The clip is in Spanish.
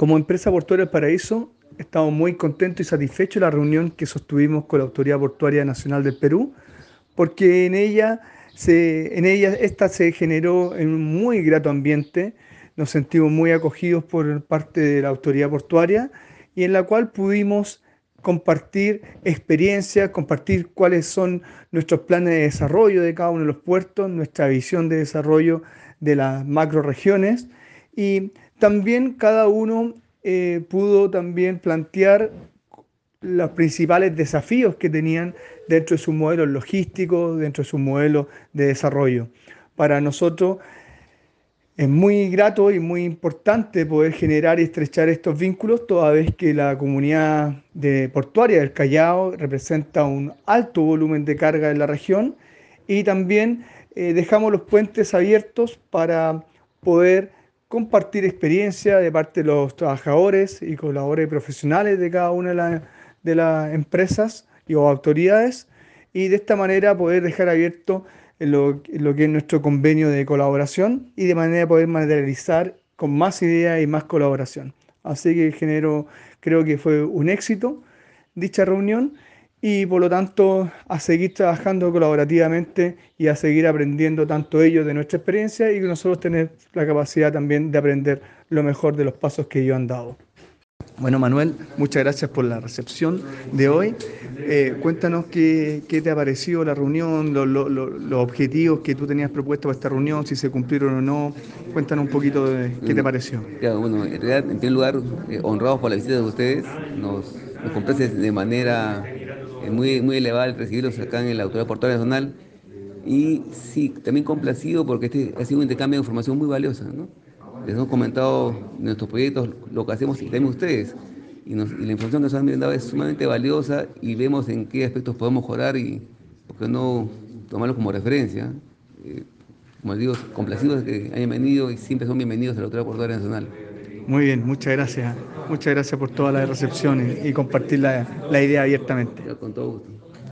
Como empresa portuaria del Paraíso, estamos muy contentos y satisfechos de la reunión que sostuvimos con la Autoridad Portuaria Nacional del Perú, porque en ella, esta se generó en un muy grato ambiente, nos sentimos muy acogidos por parte de la Autoridad Portuaria y en la cual pudimos compartir experiencias, compartir cuáles son nuestros planes de desarrollo de cada uno de los puertos, nuestra visión de desarrollo de las macroregiones y también cada uno eh, pudo también plantear los principales desafíos que tenían dentro de su modelo logístico, dentro de su modelo de desarrollo. Para nosotros es muy grato y muy importante poder generar y estrechar estos vínculos, toda vez que la comunidad de portuaria del Callao representa un alto volumen de carga en la región y también eh, dejamos los puentes abiertos para poder compartir experiencia de parte de los trabajadores y colaboradores profesionales de cada una de, las empresas y autoridades y de esta manera poder dejar abierto lo, que es nuestro convenio de colaboración y de manera poder materializar con más ideas y más colaboración. Así que genero, creo que fue un éxito dicha reunión y por lo tanto a seguir trabajando colaborativamente y a seguir aprendiendo tanto ellos de nuestra experiencia y que nosotros tener la capacidad también de aprender lo mejor de los pasos que ellos han dado. Bueno, Manuel, muchas gracias por la recepción de hoy. Eh, cuéntanos qué, te ha parecido la reunión, los objetivos que tú tenías propuestos para esta reunión, si se cumplieron o no. Cuéntanos un poquito de qué te pareció. bueno, en realidad, en primer lugar, eh, honrados por la visita de ustedes, nos, nos complace de manera eh, muy, muy elevada recibirlos acá en la Autoridad Portuaria Nacional. Y sí, también complacido porque este ha sido un intercambio de información muy valiosa, les hemos comentado nuestros proyectos, lo que hacemos y también ustedes. Y, la información que nos han brindado es sumamente valiosa y vemos en qué aspectos podemos mejorar y, por qué no, tomarlo como referencia. Eh, como les digo, complacidos que hayan venido y siempre son bienvenidos a la Autoridad Portuaria Nacional. Muy bien, muchas gracias. Muchas gracias por toda la recepción y, compartir la idea abiertamente. con todo gusto.